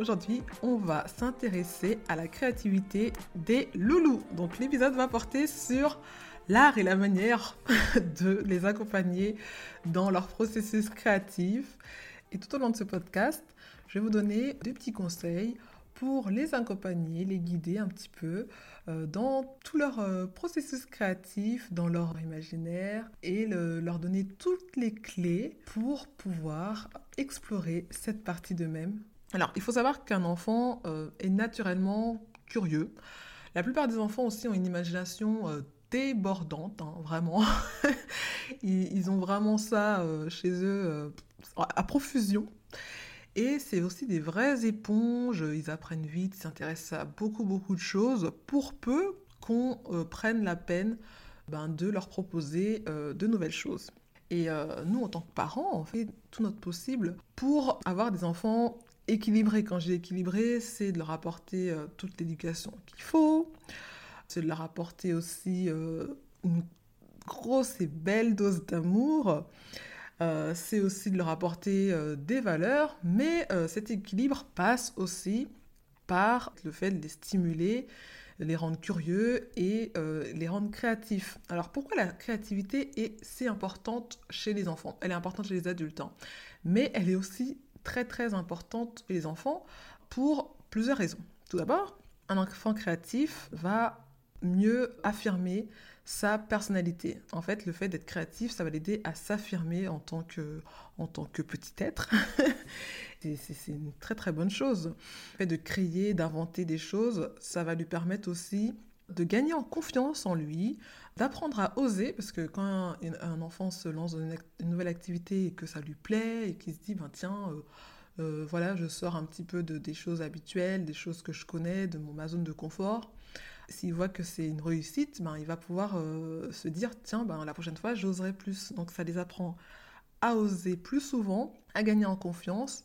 Aujourd'hui, on va s'intéresser à la créativité des loulous. Donc l'épisode va porter sur l'art et la manière de les accompagner dans leur processus créatif. Et tout au long de ce podcast, je vais vous donner des petits conseils pour les accompagner, les guider un petit peu euh, dans tout leur euh, processus créatif, dans leur imaginaire et leur donner toutes les clés pour pouvoir explorer cette partie d'eux-mêmes. Alors, il faut savoir qu'un enfant euh, est naturellement curieux. La plupart des enfants aussi ont une imagination débordante, hein, vraiment. ils, ont vraiment ça chez eux à profusion. Et c'est aussi des vraies éponges, ils apprennent vite, s'intéressent à beaucoup beaucoup de choses, pour peu qu'on euh, prenne la peine ben, de leur proposer euh, de nouvelles choses. Et euh, nous, en tant que parents, on fait tout notre possible pour avoir des enfants équilibrés. Quand j'ai équilibré, c'est de leur apporter toute l'éducation qu'il faut, c'est de leur apporter aussi une grosse et belle dose d'amour. Euh, c'est aussi de leur apporter euh, des valeurs, mais euh, cet équilibre passe aussi par le fait de les stimuler, les rendre curieux et les rendre créatifs. Alors pourquoi la créativité est si importante chez les enfants? Elle est importante chez les adultes, hein. mais elle est aussi très très importante chez les enfants pour plusieurs raisons. Tout d'abord, un enfant créatif va mieux affirmer sa personnalité. En fait, le fait d'être créatif, ça va l'aider à s'affirmer en, tant que, en tant que petit être. c'est une très très bonne chose. Le fait de créer, d'inventer des choses, ça va lui permettre aussi de gagner en confiance en lui, d'apprendre à oser, parce que quand un, enfant se lance dans une, nouvelle activité et que ça lui plaît et qu'il se dit, ben tiens, euh, euh, voilà, je sors un petit peu de, des choses habituelles, des choses que je connais, de mon, ma zone de confort, s'il voit que c'est une réussite, ben, il va pouvoir euh, se dire tiens, ben, la prochaine fois, j'oserai plus. Donc ça les apprend à oser plus souvent, à gagner en confiance,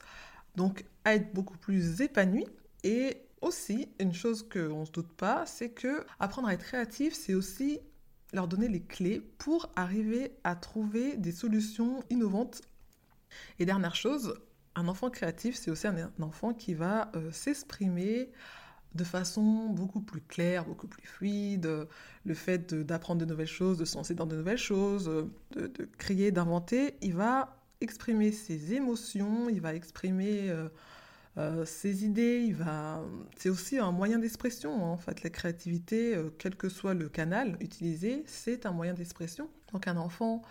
donc à être beaucoup plus épanoui. Et aussi, une chose qu'on ne se doute pas, c'est que apprendre à être créatif, c'est aussi leur donner les clés pour arriver à trouver des solutions innovantes. Et dernière chose, un enfant créatif, c'est aussi un, enfant qui va euh, s'exprimer de façon beaucoup plus claire, beaucoup plus fluide, le fait d'apprendre de, nouvelles choses, de se dans de nouvelles choses, de, créer, d'inventer, il va exprimer ses émotions, il va exprimer euh, euh, ses idées, il va... c'est aussi un moyen d'expression, hein, en fait, la créativité, euh, quel que soit le canal utilisé, c'est un moyen d'expression. Donc un enfant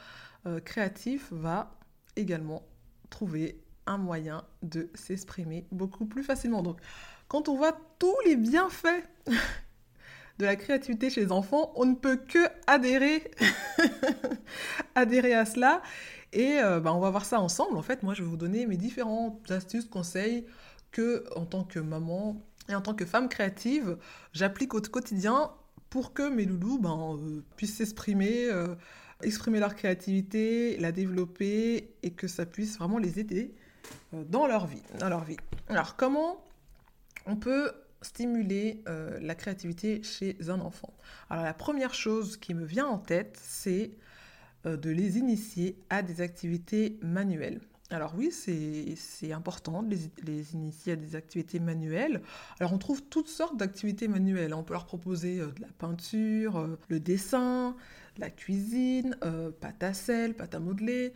créatif va également trouver un moyen de s'exprimer beaucoup plus facilement. Donc quand on voit tous les bienfaits de la créativité chez les enfants, on ne peut que adhérer, adhérer à cela. Et euh, bah, on va voir ça ensemble. En fait, moi, je vais vous donner mes différentes astuces, conseils que, en tant que maman et en tant que femme créative, j'applique au quotidien pour que mes loulous ben, euh, puissent s'exprimer, euh, exprimer leur créativité, la développer et que ça puisse vraiment les aider dans leur vie, dans leur vie. Alors, comment on peut stimuler euh, la créativité chez un enfant? Alors la première chose qui me vient en tête, c'est euh, de les initier à des activités manuelles. Alors oui, c'est important de les, initier à des activités manuelles. Alors on trouve toutes sortes d'activités manuelles. On peut leur proposer euh, de la peinture, le dessin, la cuisine, pâte à sel, pâte à modeler.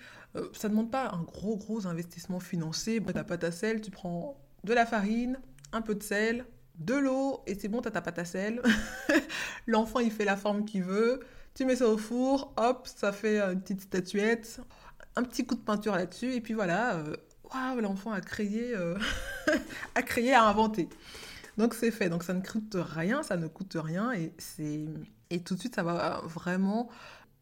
ça ne demande pas un gros gros investissement financier. La pâte à sel, tu prends de la farine, un peu de sel, de l'eau, et c'est bon, t'as ta pâte à sel. L'enfant, il fait la forme qu'il veut. Tu mets ça au four, hop, ça fait une petite statuette. Un petit coup de peinture là-dessus, et puis voilà, euh, waouh, l'enfant a créé, euh, a créé, a inventé. Donc c'est fait. Donc ça ne coûte rien, ça ne coûte rien, et c'est et tout de suite ça va vraiment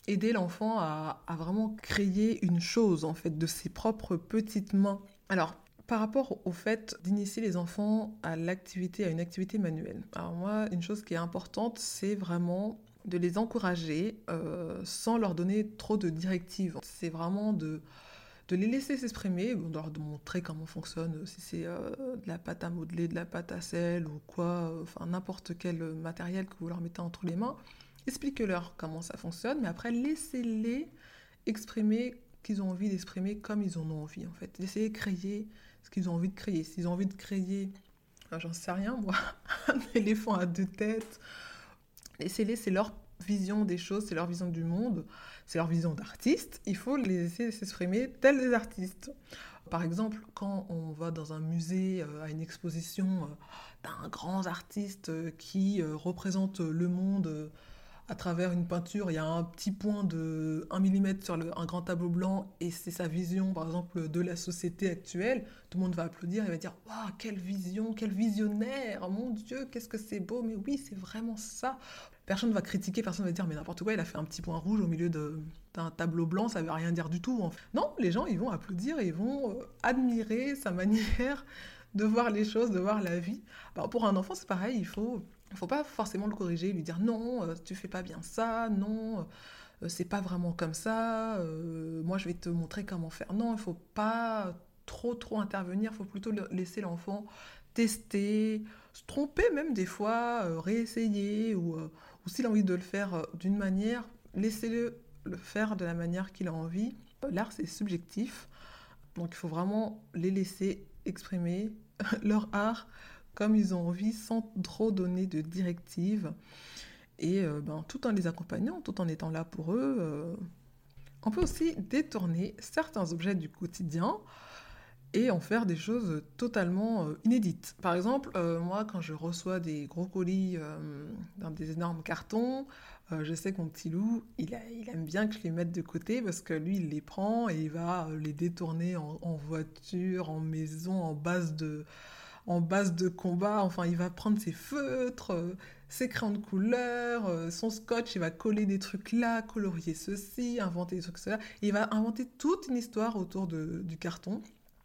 aider l'enfant à, à, vraiment créer une chose en fait de ses propres petites mains. Alors par rapport au fait d'initier les enfants à l'activité, à une activité manuelle. Alors moi, une chose qui est importante, c'est vraiment de les encourager euh, sans leur donner trop de directives. C'est vraiment de, les laisser s'exprimer, de leur montrer comment fonctionne, si c'est euh, de la pâte à modeler, de la pâte à sel ou quoi, enfin n'importe quel matériel que vous leur mettez entre les mains. Expliquez-leur comment ça fonctionne, mais après laissez-les exprimer qu'ils ont envie d'exprimer comme ils en ont envie en fait. Essayez de créer ce qu'ils ont envie de créer. S'ils ont envie de créer j'en sais rien moi, un éléphant à deux têtes. Laissez-les, c'est leur vision des choses, c'est leur vision du monde, c'est leur vision d'artiste. Il faut les laisser s'exprimer tels des artistes. Par exemple, quand on va dans un musée euh, à une exposition euh, d'un grand artiste euh, qui représente le monde à travers une peinture, il y a un petit point de 1 mm sur un grand tableau blanc et c'est sa vision, par exemple, de la société actuelle, tout le monde va applaudir et va dire Waouh, quelle vision, quel visionnaire, mon Dieu, qu'est-ce que c'est beau, mais oui, c'est vraiment ça. Personne ne va critiquer, personne ne va dire Mais n'importe quoi, il a fait un petit point rouge au milieu d'un tableau blanc, ça ne veut rien dire du tout. Non, les gens, ils vont applaudir ils vont euh, admirer sa manière de voir les choses, de voir la vie. pour un enfant, c'est pareil, il faut il ne faut pas forcément le corriger, lui dire non, euh, tu fais pas bien ça, non, euh, c'est pas vraiment comme ça, euh, moi je vais te montrer comment faire. Non, il faut pas trop trop intervenir, il faut plutôt laisser l'enfant tester, se tromper même des fois, réessayer, ou, ou s'il a envie de le faire d'une manière, laissez-le le faire de la manière qu'il a envie. L'art c'est subjectif, donc il faut vraiment les laisser exprimer leur art comme ils ont envie sans trop donner de directives. Et euh, ben, tout en les accompagnant, tout en étant là pour eux, euh, on peut aussi détourner certains objets du quotidien et en faire des choses totalement euh, inédites. Par exemple, moi, quand je reçois des gros colis dans des énormes cartons, je sais que mon petit loup, il, aime bien que je les mette de côté parce que lui, il les prend et il va les détourner en voiture, en maison, en base de, en base de combat. Enfin, il va prendre ses feutres, euh, ses crayons de couleur, euh, son scotch, il va coller des trucs là, colorier ceci, inventer des trucs cela. il va inventer toute une histoire autour du carton.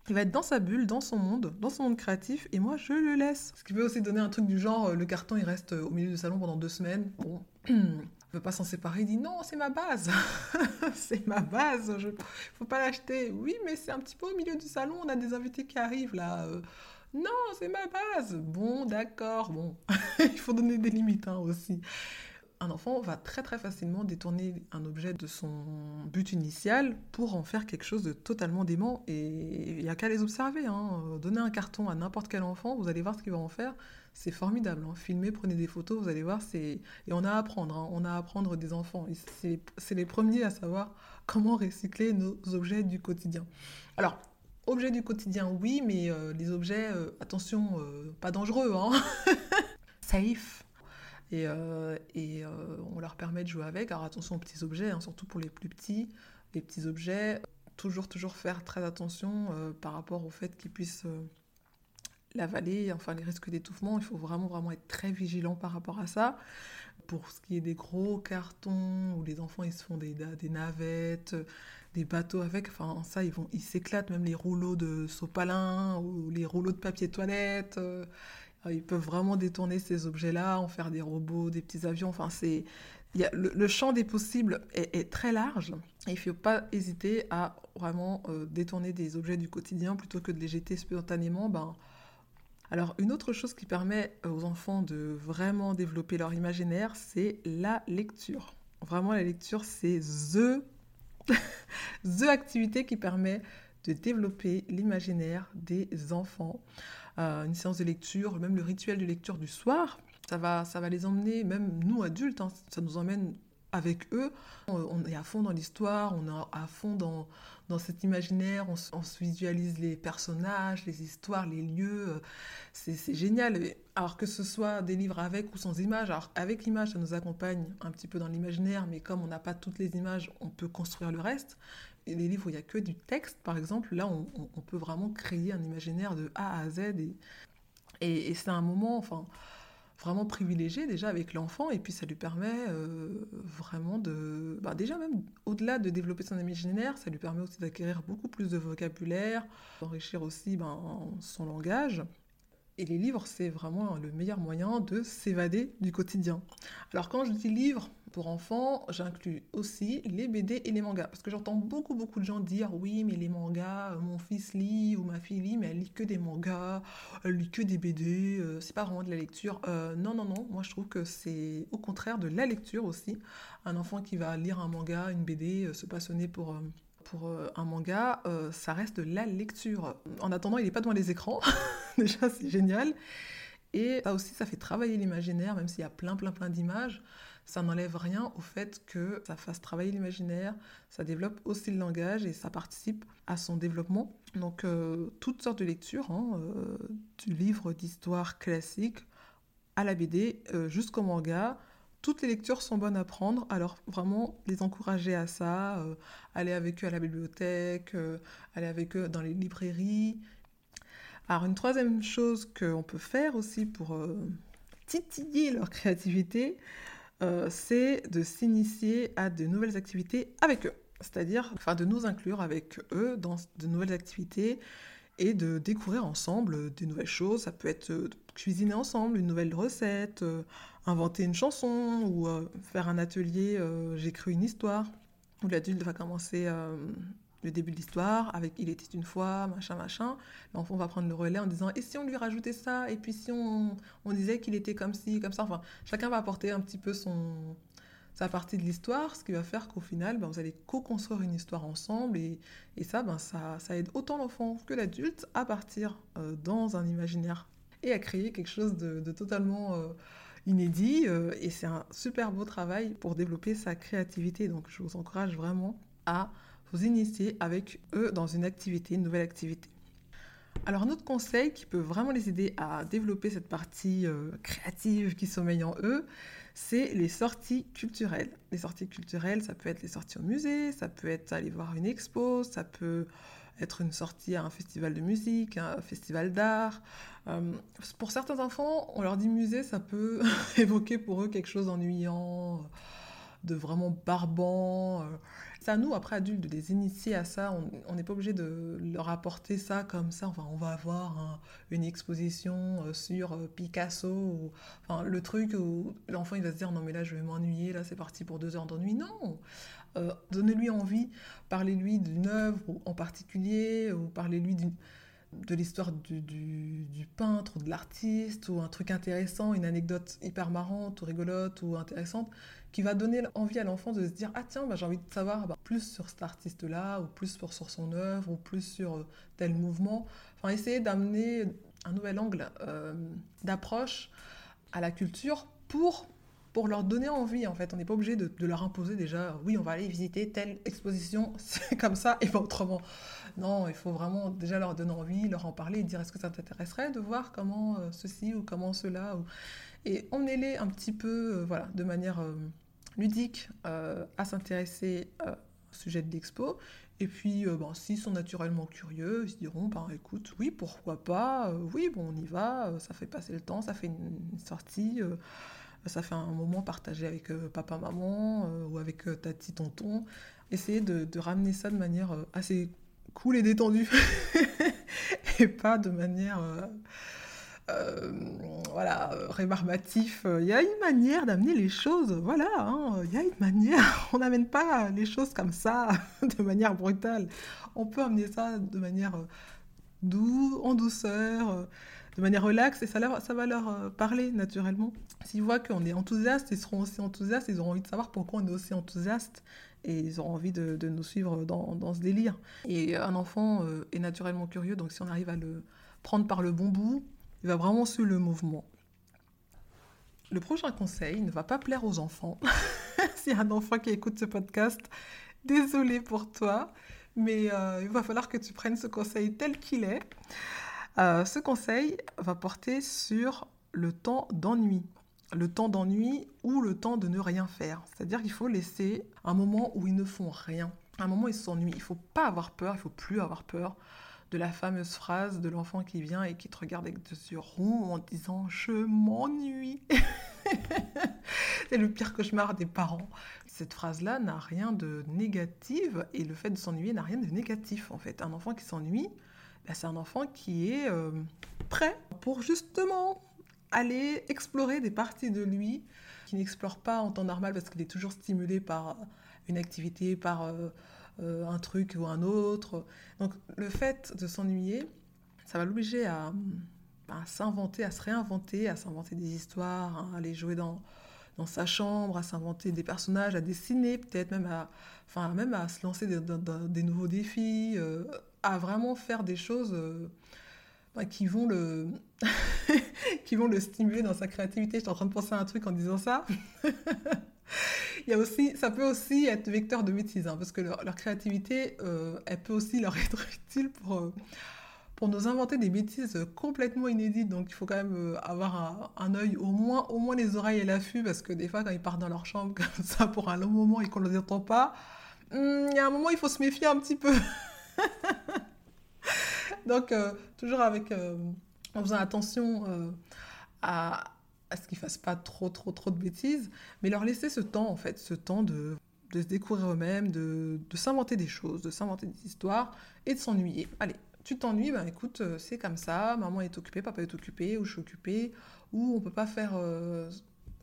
Il va être dans sa bulle, dans son monde, dans son monde créatif, et moi je le laisse. Ce qui peut aussi donner un truc du genre, euh, le carton il reste au milieu du salon pendant deux semaines. Bon, ne veut pas s'en séparer, il dit non, c'est ma base, c'est ma base, je... faut pas l'acheter. Oui, mais c'est un petit peu au milieu du salon, on a des invités qui arrivent là. Non, c'est ma base. Bon, d'accord, bon. Il faut donner des limites hein, aussi. Un enfant va très très facilement détourner un objet de son but initial pour en faire quelque chose de totalement dément et il n'y a qu'à les observer. Hein. Donner un carton à n'importe quel enfant, vous allez voir ce qu'il va en faire. C'est formidable. Hein. Filmez, prenez des photos, vous allez voir. Et on a à apprendre. Hein. On a à apprendre des enfants. C'est les premiers à savoir comment recycler nos objets du quotidien. Alors, Objets du quotidien, oui, mais euh, les objets, euh, attention, euh, pas dangereux, hein Safe. Et, et on leur permet de jouer avec. Alors attention aux petits objets, hein, surtout pour les plus petits. Les petits objets, toujours, toujours faire très attention par rapport au fait qu'ils puissent l'avaler, enfin les risques d'étouffement. Il faut vraiment, vraiment être très vigilant par rapport à ça. Pour ce qui est des gros cartons où les enfants ils se font des, des navettes, des bateaux avec. Enfin, ça, ils vont, ils s'éclatent, même les rouleaux de sopalin ou les rouleaux de papier toilette. Euh, ils peuvent vraiment détourner ces objets-là, en faire des robots, des petits avions. Enfin, c'est, a, le, champ des possibles est, très large. il ne faut pas hésiter à vraiment euh, détourner des objets du quotidien plutôt que de les jeter spontanément. Ben, alors, une autre chose qui permet aux enfants de vraiment développer leur imaginaire, c'est la lecture. Vraiment, la lecture, c'est THE the activité qui permet de développer l'imaginaire des enfants. Euh, une séance de lecture, même le rituel de lecture du soir, ça va, ça va les emmener, même nous adultes, hein, ça nous emmène avec eux. On, est à fond dans l'histoire, on est à fond dans, dans cet imaginaire, on, se visualise les personnages, les histoires, les lieux. Euh, c'est génial. Alors que ce soit des livres avec ou sans images, alors avec l'image, ça nous accompagne un petit peu dans l'imaginaire, mais comme on n'a pas toutes les images, on peut construire le reste. Et les livres où il n'y a que du texte, par exemple, là, on, peut vraiment créer un imaginaire de A à Z. Et, et, c'est un moment, enfin vraiment privilégié déjà avec l'enfant et puis ça lui permet euh, vraiment de bah déjà même au-delà de développer son imaginaire ça lui permet aussi d'acquérir beaucoup plus de vocabulaire d'enrichir aussi ben, son langage et les livres, c'est vraiment le meilleur moyen de s'évader du quotidien. Alors quand je dis livres pour enfants, j'inclus aussi les BD et les mangas. Parce que j'entends beaucoup, beaucoup de gens dire oui, mais les mangas, euh, mon fils lit ou ma fille lit, mais elle lit que des mangas, elle lit que des BD, euh, c'est pas vraiment de la lecture. Euh, non, non, non, moi je trouve que c'est au contraire de la lecture aussi. Un enfant qui va lire un manga, une BD, se passionner pour pour euh, un manga, euh, ça reste la lecture. En attendant, il n'est pas devant les écrans. Déjà, c'est génial. Et ça aussi, ça fait travailler l'imaginaire, même s'il y a plein, plein, plein d'images. Ça n'enlève rien au fait que ça fasse travailler l'imaginaire, ça développe aussi le langage et ça participe à son développement. Donc, euh, toutes sortes de lectures, hein, du livre d'histoire classique à la BD jusqu'au manga toutes les lectures sont bonnes à prendre, alors vraiment les encourager à ça, euh, aller avec eux à la bibliothèque, euh, aller avec eux dans les librairies. Alors une troisième chose qu'on peut faire aussi pour euh, titiller leur créativité, c'est de s'initier à de nouvelles activités avec eux. C'est-à-dire enfin, de nous inclure avec eux dans de nouvelles activités et de découvrir ensemble des nouvelles choses. Ça peut être euh, cuisiner ensemble une nouvelle recette, euh, inventer une chanson ou euh, faire un atelier J'écris une histoire, où l'adulte va commencer le début de l'histoire avec Il était une fois, machin, machin. L'enfant va prendre le relais en disant Et si on lui rajoutait ça? Et puis si on, on disait qu'il était comme ci, comme ça? Enfin, chacun va apporter un petit peu son, sa partie de l'histoire, ce qui va faire qu'au final, ben, vous allez co-construire une histoire ensemble et, ça, ben, ça, ça, aide autant l'enfant que l'adulte à partir euh, dans un imaginaire et à créer quelque chose de, totalement euh, inédit. Euh, et c'est un super beau travail pour développer sa créativité. Donc je vous encourage vraiment à vous initier avec eux dans une activité, une nouvelle activité. Alors un autre conseil qui peut vraiment les aider à développer cette partie créative qui sommeille en eux, c'est les sorties culturelles. Les sorties culturelles, ça peut être les sorties au musée, ça peut être aller voir une expo, ça peut être une sortie à un festival de musique, un festival d'art. Euh, pour certains enfants, on leur dit musée, ça peut évoquer pour eux quelque chose d'ennuyant, de vraiment barbant. C'est à nous, après adultes, de les initier à ça. On n'est pas obligé de leur apporter ça comme ça. Enfin, on va avoir une exposition euh, sur euh, Picasso. Ou, enfin, le truc où l'enfant il va se dire non mais là je vais m'ennuyer, là c'est parti pour deux heures d'ennui. Non euh, Donnez-lui envie, parlez-lui d'une œuvre en particulier, ou parlez-lui d'une de l'histoire du, peintre ou de l'artiste ou un truc intéressant, une anecdote hyper marrante ou rigolote ou intéressante qui va donner envie à l'enfant de se dire ah tiens bah, j'ai envie de savoir bah, plus sur cet artiste là ou plus sur, sur son œuvre ou plus sur euh, tel mouvement. Enfin essayer d'amener un nouvel angle euh, d'approche à la culture pour pour leur donner envie en fait on n'est pas obligé de, leur imposer déjà oui on va aller visiter telle exposition c'est comme ça et pas autrement non, il faut vraiment déjà leur donner envie, leur en parler dire est-ce que ça t'intéresserait de voir comment euh, ceci ou comment cela. Ou... Et emmenez-les un petit peu, euh, voilà, de manière euh, ludique à s'intéresser au sujet de l'expo. Et puis, bon, s'ils sont naturellement curieux, ils diront, ben, écoute, oui, pourquoi pas, oui, bon, on y va, ça fait passer le temps, ça fait une, sortie, ça fait un moment partagé avec papa, maman ou avec tati, tonton. Essayez de, ramener ça de manière assez cool et détendu et pas de manière euh, euh, voilà rébarbatif il y a une manière d'amener les choses voilà hein. il y a une manière on n'amène pas les choses comme ça de manière brutale on peut amener ça de manière euh, douce en douceur de manière relaxe et ça, va leur parler naturellement. S'ils voient qu'on est enthousiaste, ils seront aussi enthousiastes, ils auront envie de savoir pourquoi on est aussi enthousiaste et ils auront envie de, nous suivre dans, ce délire. Et un enfant euh, est naturellement curieux, donc si on arrive à le prendre par le bon bout, il va vraiment suivre le mouvement. Le prochain conseil ne va pas plaire aux enfants. S'il y a un enfant qui écoute ce podcast, désolé pour toi, mais euh, il va falloir que tu prennes ce conseil tel qu'il est. Euh, ce conseil va porter sur le temps d'ennui le temps d'ennui ou le temps de ne rien faire. C'est-à-dire qu'il faut laisser un moment où ils ne font rien, un moment où ils s'ennuient. Il ne faut pas avoir peur, il ne faut plus avoir peur de la fameuse phrase de l'enfant qui vient et qui te regarde avec des yeux ronds en disant je m'ennuie. C'est le pire cauchemar des parents. Cette phrase-là n'a rien de négatif et le fait de s'ennuyer n'a rien de négatif en fait. Un enfant qui s'ennuie, bah, c'est un enfant qui est euh, prêt pour justement aller explorer des parties de lui qu'il n'explore pas en temps normal parce qu'il est toujours stimulé par une activité, par euh, euh, un truc ou un autre. Donc le fait de s'ennuyer, ça va l'obliger à, s'inventer, à se réinventer, à s'inventer des histoires, à aller jouer dans sa chambre, à s'inventer des personnages, à dessiner, peut-être même à, enfin, même à se lancer dans, des nouveaux défis, à vraiment faire des choses qui vont le qui vont le stimuler dans sa créativité. J'étais en train de penser à un truc en disant ça. Il y a aussi, ça peut aussi être vecteur de bêtises, hein, parce que leur, créativité, euh, elle peut aussi leur être utile pour, euh, pour nous inventer des bêtises complètement inédites. Donc il faut quand même euh, avoir un, un, œil, au moins, au moins les oreilles et l'affût, parce que des fois, quand ils partent dans leur chambre comme ça pour un long moment et qu'on ne les entend pas, hmm, il y a un moment, il faut se méfier un petit peu. Donc, toujours avec, en faisant attention à à ce qu'ils fassent pas trop, trop, trop de bêtises, mais leur laisser ce temps, en fait, ce temps de, de se découvrir eux-mêmes, de, de s'inventer des choses, de s'inventer des histoires et de s'ennuyer. Allez, tu t'ennuies, ben écoute, euh, c'est comme ça, maman est occupée, papa est occupé, ou je suis occupée, ou on peut pas faire... Euh,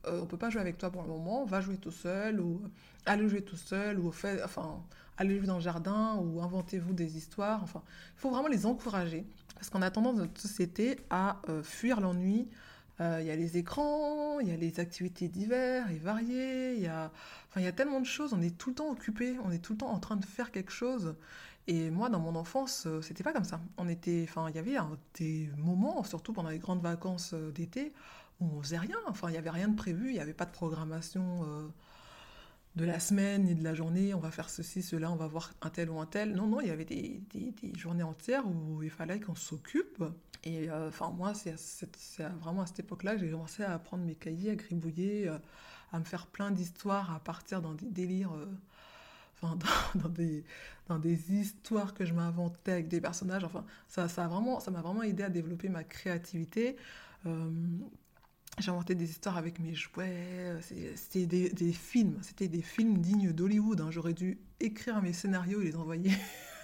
euh, on peut pas jouer avec toi pour le moment, va jouer tout seul, ou allez jouer tout seul, ou fait, enfin, allez jouer dans le jardin, ou inventez-vous des histoires. Enfin, il faut vraiment les encourager, parce qu'on a tendance dans notre société à fuir l'ennui, euh, il y a les écrans, il y a les activités diverses et variées, il y a, tellement de choses, on est tout le temps occupé, on est tout le temps en train de faire quelque chose. Et moi, dans mon enfance, euh, c'était pas comme ça. On était, enfin, il y avait des moments, surtout pendant les grandes vacances euh, d'été, où on faisait rien. Enfin, il y avait rien de prévu, il n'y avait pas de programmation de la semaine ni de la journée. On va faire ceci, cela, on va voir un tel ou un tel. Non, non, il y avait des, des, journées entières où il fallait qu'on s'occupe. Et euh, enfin, moi, c'est vraiment à cette époque-là que j'ai commencé à prendre mes cahiers, à gribouiller, euh, à me faire plein d'histoires, à partir dans des délires, euh, enfin, dans, des, dans des histoires que je m'inventais avec des personnages. Enfin, ça m'a vraiment, ça vraiment aidé à développer ma créativité. J'ai inventé des histoires avec mes jouets, c'était des, films, c'était des films dignes d'Hollywood. Hein. J'aurais dû écrire mes scénarios et les envoyer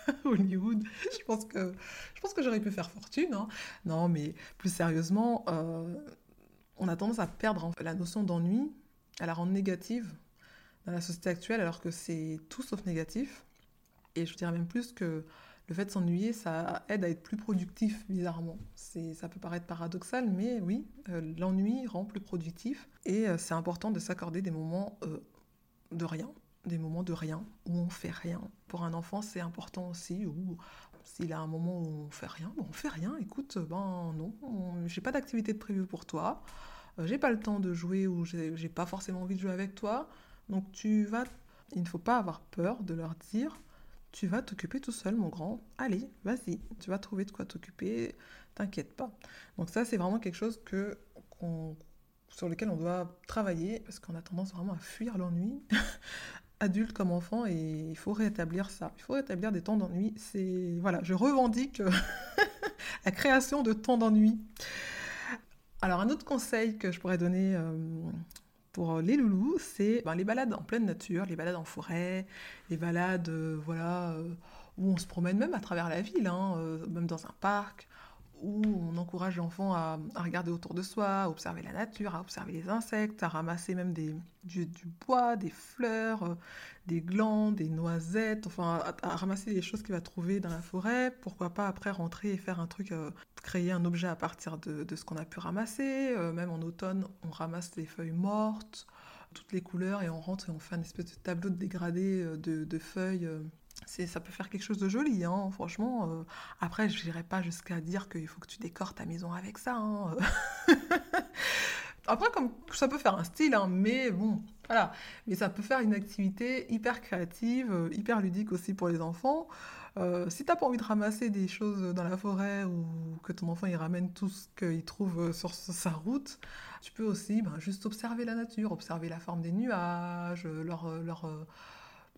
Hollywood. Je pense que, je pense que j'aurais pu faire fortune. Hein. Non, mais plus sérieusement, euh, on a tendance à perdre la notion d'ennui, à la rendre négative dans la société actuelle, alors que c'est tout sauf négatif. Et je dirais même plus que le fait de s'ennuyer, ça aide à être plus productif, bizarrement. Ça peut paraître paradoxal, mais oui, euh, l'ennui rend plus productif. Et euh, c'est important de s'accorder des moments de rien, des moments de rien, où on fait rien. Pour un enfant, c'est important aussi, ou s'il a un moment où on fait rien, bon, on fait rien, écoute, ben non, j'ai pas d'activité de prévue pour toi, euh, j'ai pas le temps de jouer ou j'ai pas forcément envie de jouer avec toi, donc tu vas, il ne faut pas avoir peur de leur dire, tu vas t'occuper tout seul, mon grand, allez, vas-y, tu vas trouver de quoi t'occuper, t'inquiète pas. Donc ça, c'est vraiment quelque chose que sur lequel on doit travailler parce qu'on a tendance vraiment à fuir l'ennui, adulte comme enfant et il faut rétablir ça. Il faut rétablir des temps d'ennui. C'est voilà, je revendique la création de temps d'ennui. Alors un autre conseil que je pourrais donner euh, pour les loulous, c'est ben, les balades en pleine nature, les balades en forêt, les balades euh, voilà euh, où on se promène même à travers la ville, hein, même dans un parc où on encourage l'enfant à, regarder autour de soi, à observer la nature, à observer les insectes, à ramasser même des, du, bois, des fleurs, euh, des glands, des noisettes, enfin à, ramasser les choses qu'il va trouver dans la forêt. Pourquoi pas après rentrer et faire un truc, euh, créer un objet à partir de, ce qu'on a pu ramasser. Euh, même en automne, on ramasse des feuilles mortes, toutes les couleurs, et on rentre et on fait un espèce de tableau de dégradé de feuilles ça peut faire quelque chose de joli, hein, franchement. Euh. après, je n'irai pas jusqu'à dire qu'il faut que tu décores ta maison avec ça. Hein. après, comme ça peut faire un style, hein, mais bon, voilà. Mais ça peut faire une activité hyper créative, euh, hyper ludique aussi pour les enfants. Euh, si t'as pas envie de ramasser des choses dans la forêt ou que ton enfant il ramène tout ce qu'il trouve sur sa route, tu peux aussi ben, juste observer la nature, observer la forme des nuages, leur, leur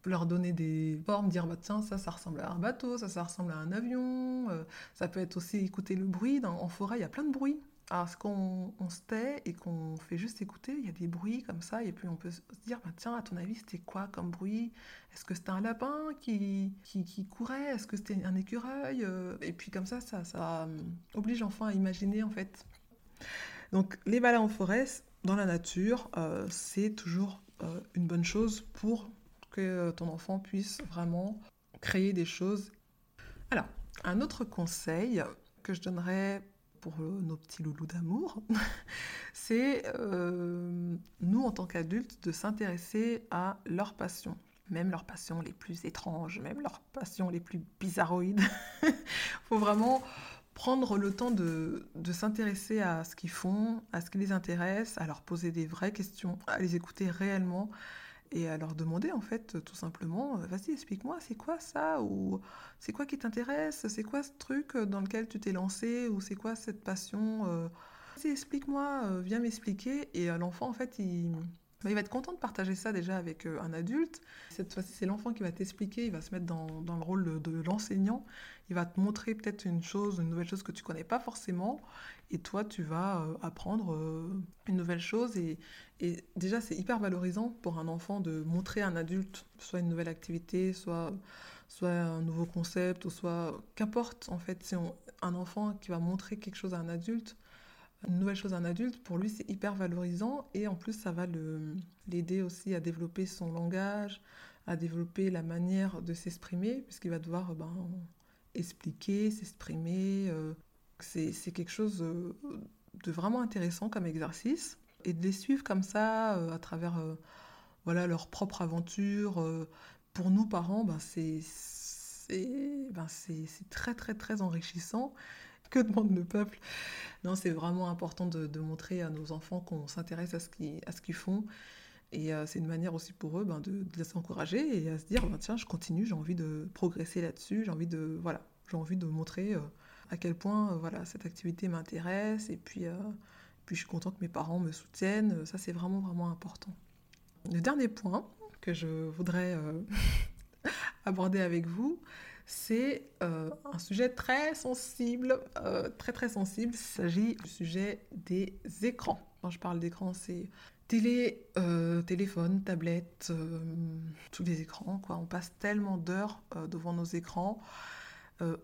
leur donner des formes, dire bah, tiens ça ça ressemble à un bateau, ça ça ressemble à un avion, euh, ça peut être aussi écouter le bruit, en forêt il y a plein de bruits. Alors ce qu'on on se tait et qu'on fait juste écouter, il y a des bruits comme ça et puis on peut se dire bah, tiens à ton avis c'était quoi comme bruit? Est-ce que c'était un lapin qui, qui, courait? Est-ce que c'était un écureuil? Euh, Et puis comme ça ça, ça euh, oblige l'enfant à imaginer en fait. Donc les balades en forêt dans la nature c'est toujours une bonne chose pour que ton enfant puisse vraiment créer des choses. Alors, un autre conseil que je donnerais pour nos petits loulous d'amour, c'est euh, nous en tant qu'adultes de s'intéresser à leurs passions, même leurs passions les plus étranges, même leurs passions les plus bizarroïdes. Il faut vraiment prendre le temps de, de s'intéresser à ce qu'ils font, à ce qui les intéresse, à leur poser des vraies questions, à les écouter réellement et à leur demander en fait tout simplement euh, vas-y explique-moi c'est quoi ça ou c'est quoi qui t'intéresse c'est quoi ce truc dans lequel tu t'es lancé ou c'est quoi cette passion euh, vas-y explique-moi euh, viens m'expliquer. Et l'enfant en fait il il va être content de partager ça déjà avec un adulte. Cette fois-ci, c'est l'enfant qui va t'expliquer, il va se mettre dans, le rôle de, l'enseignant. Il va te montrer peut-être une chose, une nouvelle chose que tu connais pas forcément. Et toi, tu vas apprendre une nouvelle chose. Et, déjà, c'est hyper valorisant pour un enfant de montrer à un adulte soit une nouvelle activité, soit, soit un nouveau concept, ou soit qu'importe en fait. C'est un enfant qui va montrer quelque chose à un adulte, une nouvelle chose à un adulte, pour lui c'est hyper valorisant et en plus ça va l'aider aussi à développer son langage, à développer la manière de s'exprimer, puisqu'il va devoir ben, expliquer, s'exprimer. Euh, c'est quelque chose euh, de vraiment intéressant comme exercice et de les suivre comme ça euh, à travers euh, voilà leur propre aventure. Euh, pour nous parents, ben, c'est ben, très très très enrichissant. Que demande le peuple Non, c'est vraiment important de, montrer à nos enfants qu'on s'intéresse à ce qu'ils font. Et c'est une manière aussi pour eux ben, de, de, les encourager et à se dire ben, tiens, je continue, j'ai envie de progresser là-dessus, j'ai envie de voilà, envie de montrer à quel point voilà cette activité m'intéresse et puis puis je suis contente que mes parents me soutiennent. Ça, c'est vraiment, vraiment important. Le dernier point que je voudrais euh, aborder avec vous, c'est euh, un sujet très sensible, euh, très très sensible. Il s'agit du sujet des écrans. Quand je parle d'écran, c'est télé, téléphone, tablette, tous les écrans. Quoi. On passe tellement d'heures devant nos écrans,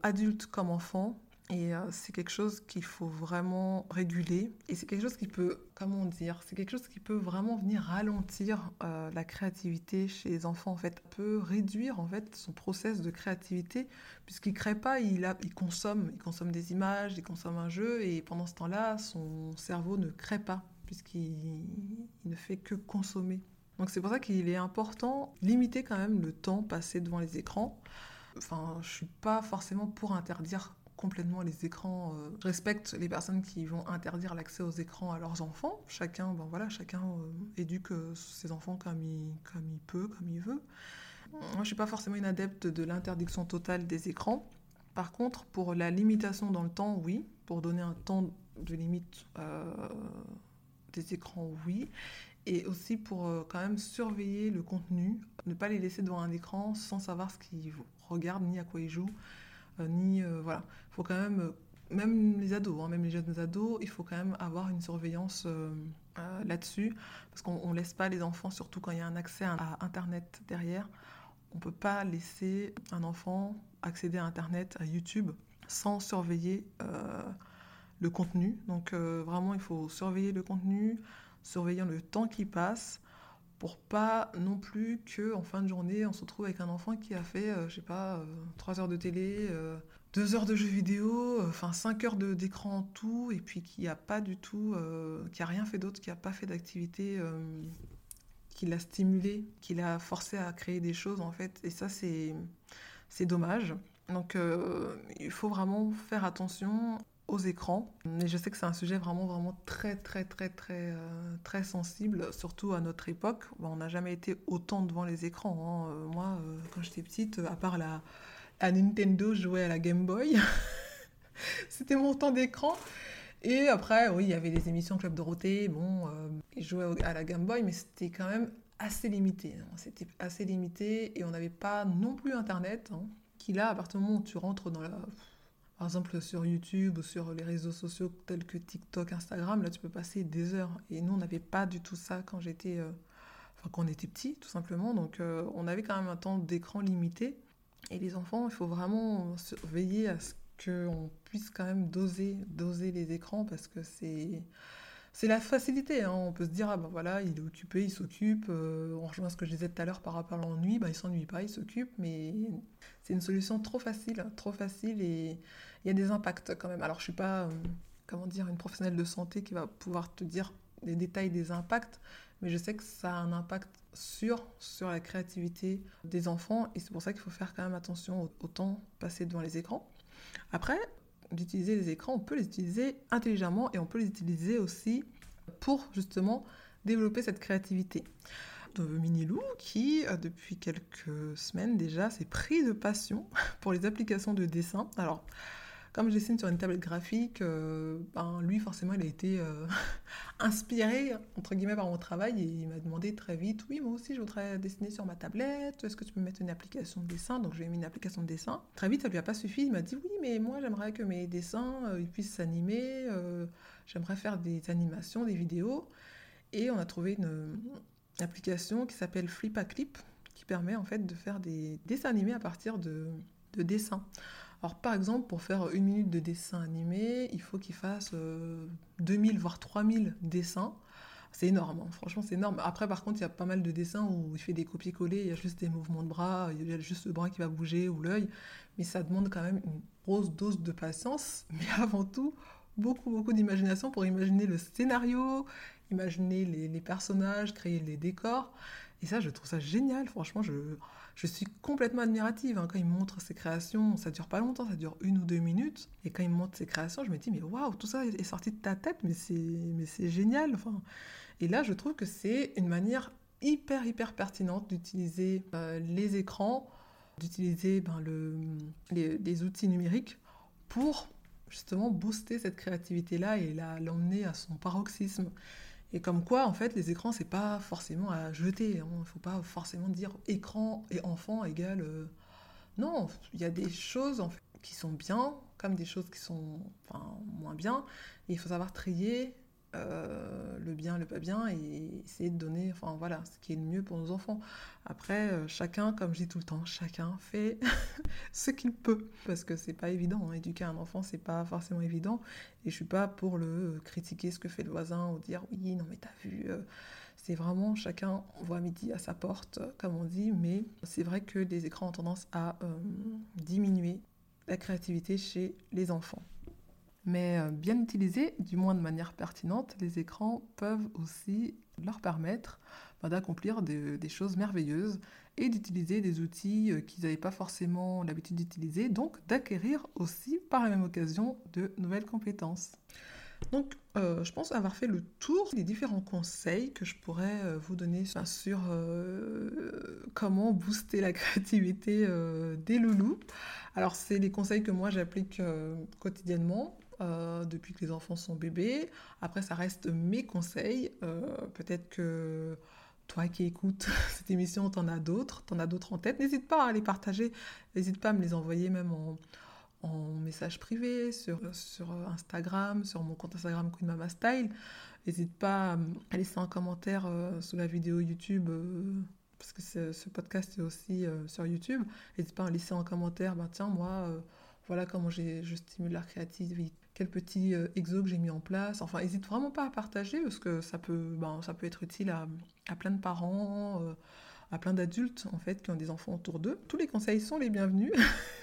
adultes comme enfants. Et euh, c'est quelque chose qu'il faut vraiment réguler. Et c'est quelque chose qui peut, comment dire, c'est quelque chose qui peut vraiment venir ralentir euh, la créativité chez les enfants. En fait, peut réduire en fait son process de créativité puisqu'il crée pas, il, consomme, il consomme des images, il consomme un jeu et pendant ce temps-là, son cerveau ne crée pas puisqu'il ne fait que consommer. Donc c'est pour ça qu'il est important limiter quand même le temps passé devant les écrans. Enfin, je suis pas forcément pour interdire complètement les écrans. Euh, respecte les personnes qui vont interdire l'accès aux écrans à leurs enfants. Chacun, ben voilà, chacun euh, éduque euh, ses enfants comme il, comme il peut, comme il veut. Moi, je ne suis pas forcément une adepte de l'interdiction totale des écrans. Par contre, pour la limitation dans le temps, oui. Pour donner un temps de limite des écrans, oui. Et aussi pour quand même surveiller le contenu, ne pas les laisser devant un écran sans savoir ce qu'ils regardent ni à quoi ils jouent. Euh, ni euh, voilà. Il faut quand même, euh, même les ados, hein, même les jeunes ados, il faut quand même avoir une surveillance là-dessus, parce qu'on ne laisse pas les enfants, surtout quand il y a un accès à Internet derrière, on ne peut pas laisser un enfant accéder à Internet, à YouTube, sans surveiller le contenu. Donc vraiment, il faut surveiller le contenu, surveiller le temps qui passe, pour pas non plus que en fin de journée on se retrouve avec un enfant qui a fait euh, je sais pas 3 euh, heures de télé, 2 euh, heures de jeux vidéo, enfin 5 heures d'écran en tout et puis qui a pas du tout qui a rien fait d'autre, qui a pas fait d'activité qui l'a stimulé, qui l'a forcé à créer des choses en fait et ça c'est c'est dommage. Donc il faut vraiment faire attention aux écrans. Et je sais que c'est un sujet vraiment, vraiment très, très, très, très, euh, très sensible, surtout à notre époque. on n'a jamais été autant devant les écrans. Hein. Euh, moi, euh, quand j'étais petite, à part la, Nintendo, je jouais à la Game Boy. C'était mon temps d'écran. Et après, oui, il y avait les émissions Club Dorothée. Bon, je jouais à la Game Boy, mais c'était quand même assez limité. Hein. C'était assez limité et on n'avait pas non plus Internet. Hein, qui là, à partir du moment où tu rentres dans la par exemple, sur YouTube ou sur les réseaux sociaux tels que TikTok, Instagram, là, tu peux passer des heures. Et nous, on n'avait pas du tout ça quand j'étais... Euh, enfin, quand on était petit, tout simplement. Donc, euh, on avait quand même un temps d'écran limité. Et les enfants, il faut vraiment veiller à ce qu'on puisse quand même doser, doser les écrans parce que c'est c'est la facilité. Hein. On peut se dire, ah ben voilà, il est occupé, il s'occupe. Euh, on rejoint ce que je disais tout à l'heure par rapport à l'ennui, ben, il s'ennuie pas, il s'occupe, mais c'est une solution trop facile, trop facile et il y a des impacts quand même. Alors je suis pas, euh, comment dire, une professionnelle de santé qui va pouvoir te dire les détails des impacts, mais je sais que ça a un impact sur, sur la créativité des enfants et c'est pour ça qu'il faut faire quand même attention au, temps passé devant les écrans. Après, d'utiliser les écrans, on peut les utiliser intelligemment et on peut les utiliser aussi pour justement développer cette créativité. Minilou qui, euh, depuis quelques semaines déjà, s'est pris de passion pour les applications de dessin. Alors, comme je dessine sur une tablette graphique, euh, ben, lui, forcément, il a été euh, inspiré, entre guillemets, par mon travail et il m'a demandé très vite Oui, moi aussi, je voudrais dessiner sur ma tablette. Est-ce que tu peux mettre une application de dessin? Donc, je lui ai mis une application de dessin. Très vite, ça lui a pas suffi. Il m'a dit Oui, mais moi, j'aimerais que mes dessins euh, ils puissent s'animer. j'aimerais faire des animations, des vidéos. Et on a trouvé une, application qui s'appelle Flip a Clip qui permet en fait de faire des dessins animés à partir de dessins. Alors par exemple, pour faire une minute de dessin animé, il faut qu'il fasse 2000 euh, voire 3000 dessins. C'est énorme, hein. franchement c'est énorme. Après par contre, il y a pas mal de dessins où il fait des copier-coller, il y a juste des mouvements de bras, il y a juste le bras qui va bouger ou l'œil, mais ça demande quand même une grosse dose de patience, mais avant tout, beaucoup beaucoup d'imagination pour imaginer le scénario, imaginer les, les personnages, créer les décors. Et ça, je trouve ça génial, franchement, je je suis complètement admirative. Hein. Quand il montre ses créations, ça dure pas longtemps, ça dure une ou deux minutes. Et quand il montre ses créations, je me dis, mais waouh, tout ça est sorti de ta tête, mais c'est génial. Enfin, et là, je trouve que c'est une manière hyper, hyper pertinente d'utiliser euh, les écrans, d'utiliser ben, le, les, les, outils numériques pour justement booster cette créativité-là et l'emmener à son paroxysme. Et comme quoi, en fait, les écrans, c'est pas forcément à jeter. Il hein. ne faut pas forcément dire écran et enfant égale. Euh, non, il y a des choses qui sont bien, comme des choses qui sont moins bien. Il faut savoir trier euh, le bien, le pas bien, et essayer de donner, enfin voilà, ce qui est le mieux pour nos enfants. Après, euh, chacun, comme je dis tout le temps, chacun fait ce qu'il peut, parce que c'est pas évident. Hein. Éduquer un enfant, c'est pas forcément évident, et je suis pas pour le euh, critiquer ce que fait le voisin ou dire oui, non mais t'as vu. c'est vraiment chacun voit midi à sa porte, comme on dit, mais c'est vrai que les écrans ont tendance à diminuer la créativité chez les enfants. Mais euh, bien utilisés, du moins de manière pertinente, les écrans peuvent aussi leur permettre bah, d'accomplir des, choses merveilleuses et d'utiliser des outils euh, qu'ils n'avaient pas forcément l'habitude d'utiliser, donc d'acquérir aussi par la même occasion de nouvelles compétences. Donc, euh, je pense avoir fait le tour des différents conseils que je pourrais vous donner sur comment booster la créativité des loulous. Alors, c'est les conseils que moi j'applique quotidiennement. Euh, depuis que les enfants sont bébés. Après, ça reste mes conseils. Euh, peut-être que toi qui écoutes cette émission, t'en as d'autres, t'en as d'autres en tête. N'hésite pas à les partager, n'hésite pas à me les envoyer même en, en message privé sur, Instagram, sur mon compte Instagram Queen Style. N'hésite pas à laisser un commentaire euh, sous la vidéo YouTube parce que ce podcast est aussi sur YouTube. N'hésite pas à laisser un commentaire, ben tiens, moi, voilà comment je stimule la créativité quel petit euh, exo que j'ai mis en place. Enfin, n'hésite vraiment pas à partager parce que ça peut, ben, ça peut être utile à, plein de parents, euh, à plein d'adultes en fait qui ont des enfants autour d'eux. Tous les conseils sont les bienvenus.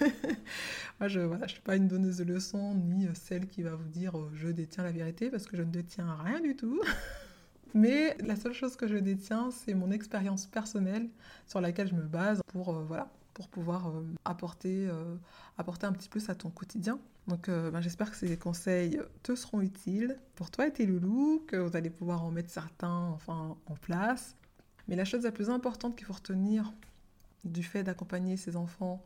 Moi, je ne suis pas une donneuse de leçons ni celle qui va vous dire euh, je détiens la vérité parce que je ne détiens rien du tout. Mais la seule chose que je détiens, c'est mon expérience personnelle sur laquelle je me base pour voilà pour pouvoir apporter, apporter un petit plus à ton quotidien. Donc euh, ben, j'espère que ces conseils te seront utiles pour toi et tes loulous, que vous allez pouvoir en mettre certains enfin, en place. Mais la chose la plus importante qu'il faut retenir du fait d'accompagner ces enfants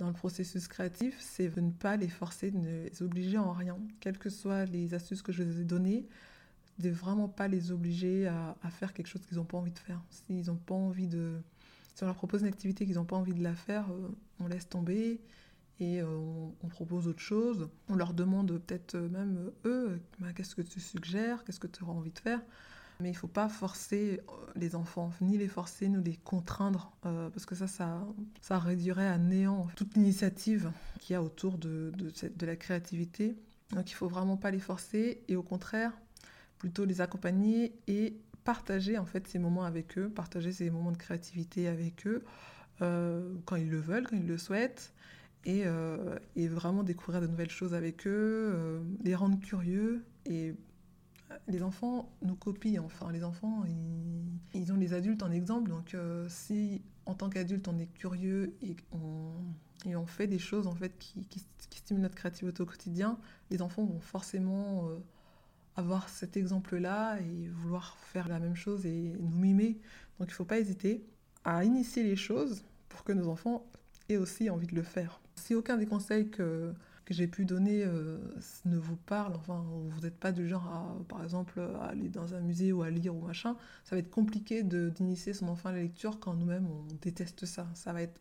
dans le processus créatif, c'est de ne pas les forcer, de ne les obliger en rien. Quelles que soient les astuces que je vous ai données, de vraiment pas les obliger à, faire quelque chose qu'ils n'ont pas envie de faire. S'ils n'ont pas envie de... Si on leur propose une activité qu'ils n'ont pas envie de la faire, euh, on laisse tomber et euh, on, propose autre chose. On leur demande peut-être même eux, bah, qu'est-ce que tu suggères, qu'est-ce que tu auras envie de faire. Mais il ne faut pas forcer euh, les enfants, ni les forcer, ni les contraindre, euh, parce que ça, ça, réduirait à néant toute l'initiative qu'il y a autour de, de, la créativité. Donc il ne faut vraiment pas les forcer, et au contraire, plutôt les accompagner et partager en fait ces moments avec eux, partager ces moments de créativité avec eux, quand ils le veulent, quand ils le souhaitent, et, et, vraiment découvrir de nouvelles choses avec eux, les rendre curieux et les enfants nous copient, enfin, les enfants, ils, ont les adultes en exemple, donc euh, si en tant qu'adulte on est curieux et on, fait des choses en fait qui, stimulent notre créativité au quotidien, les enfants vont forcément euh, avoir cet exemple-là et vouloir faire la même chose et nous mimer. Donc il ne faut pas hésiter à initier les choses pour que nos enfants aient aussi envie de le faire. Si aucun des conseils que que j'ai pu donner euh, ne vous parle, enfin, vous n'êtes pas du genre à, par exemple, aller dans un musée ou à lire ou machin, ça va être compliqué d'initier son enfant à la lecture quand nous-mêmes on déteste ça. Ça va être,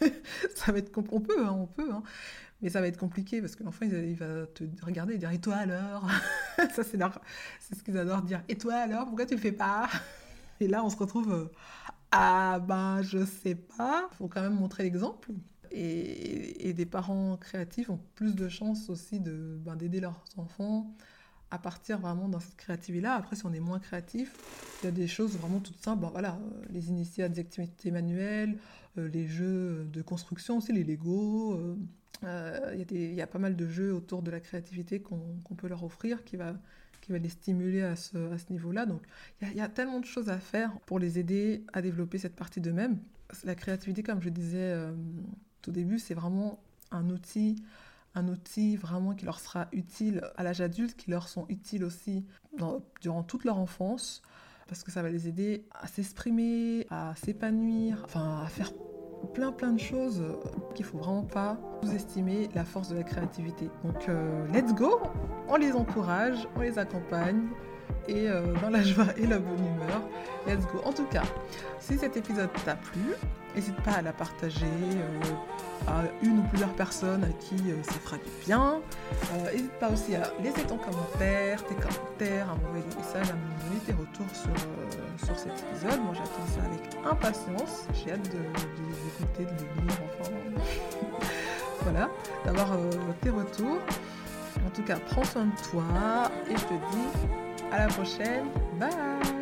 ça va être, on peut, hein, on peut, hein, mais ça va être compliqué parce que l'enfant il, va te regarder et dire et toi alors? Ça c'est c'est ce qu'ils adorent dire. Et toi alors? Pourquoi tu le fais pas? Et là on se retrouve. Euh, ah ben je sais pas. Faut quand même montrer l'exemple. Et, des parents créatifs ont plus de chances aussi de, ben, d'aider leurs enfants à partir vraiment dans cette créativité-là. Après, si on est moins créatif, il y a des choses vraiment toutes simples. Ben, voilà, euh, les initiés à des activités manuelles, euh, les jeux de construction aussi, les Lego. Euh, il, y a pas mal de jeux autour de la créativité qu'on, peut leur offrir qui va, qui va les stimuler à ce, à ce niveau-là. Donc, il y, a, tellement de choses à faire pour les aider à développer cette partie d'eux-mêmes. La créativité, comme je disais au début, c'est vraiment un outil, un outil vraiment qui leur sera utile à l'âge adulte, qui leur sont utiles aussi durant toute leur enfance, parce que ça va les aider à s'exprimer, à s'épanouir, enfin à faire plein plein de choses qu'il faut vraiment pas sous-estimer la force de la créativité. Donc euh, let's go, on les encourage, on les accompagne et euh, dans la joie et la bonne humeur. Let's go. En tout cas, si cet épisode t'a plu, n'hésite pas à la partager euh, à une ou plusieurs personnes à qui euh, ça fera du bien. N'hésite pas aussi à laisser ton commentaire, tes commentaires, à m'envoyer des messages, à me donner tes retours sur, sur cet épisode. Moi j'attends ça avec impatience. J'ai hâte de, les écouter, de les lire, enfin. voilà, d'avoir tes retours. En tout cas, prends soin de toi et je te dis à la prochaine. Bye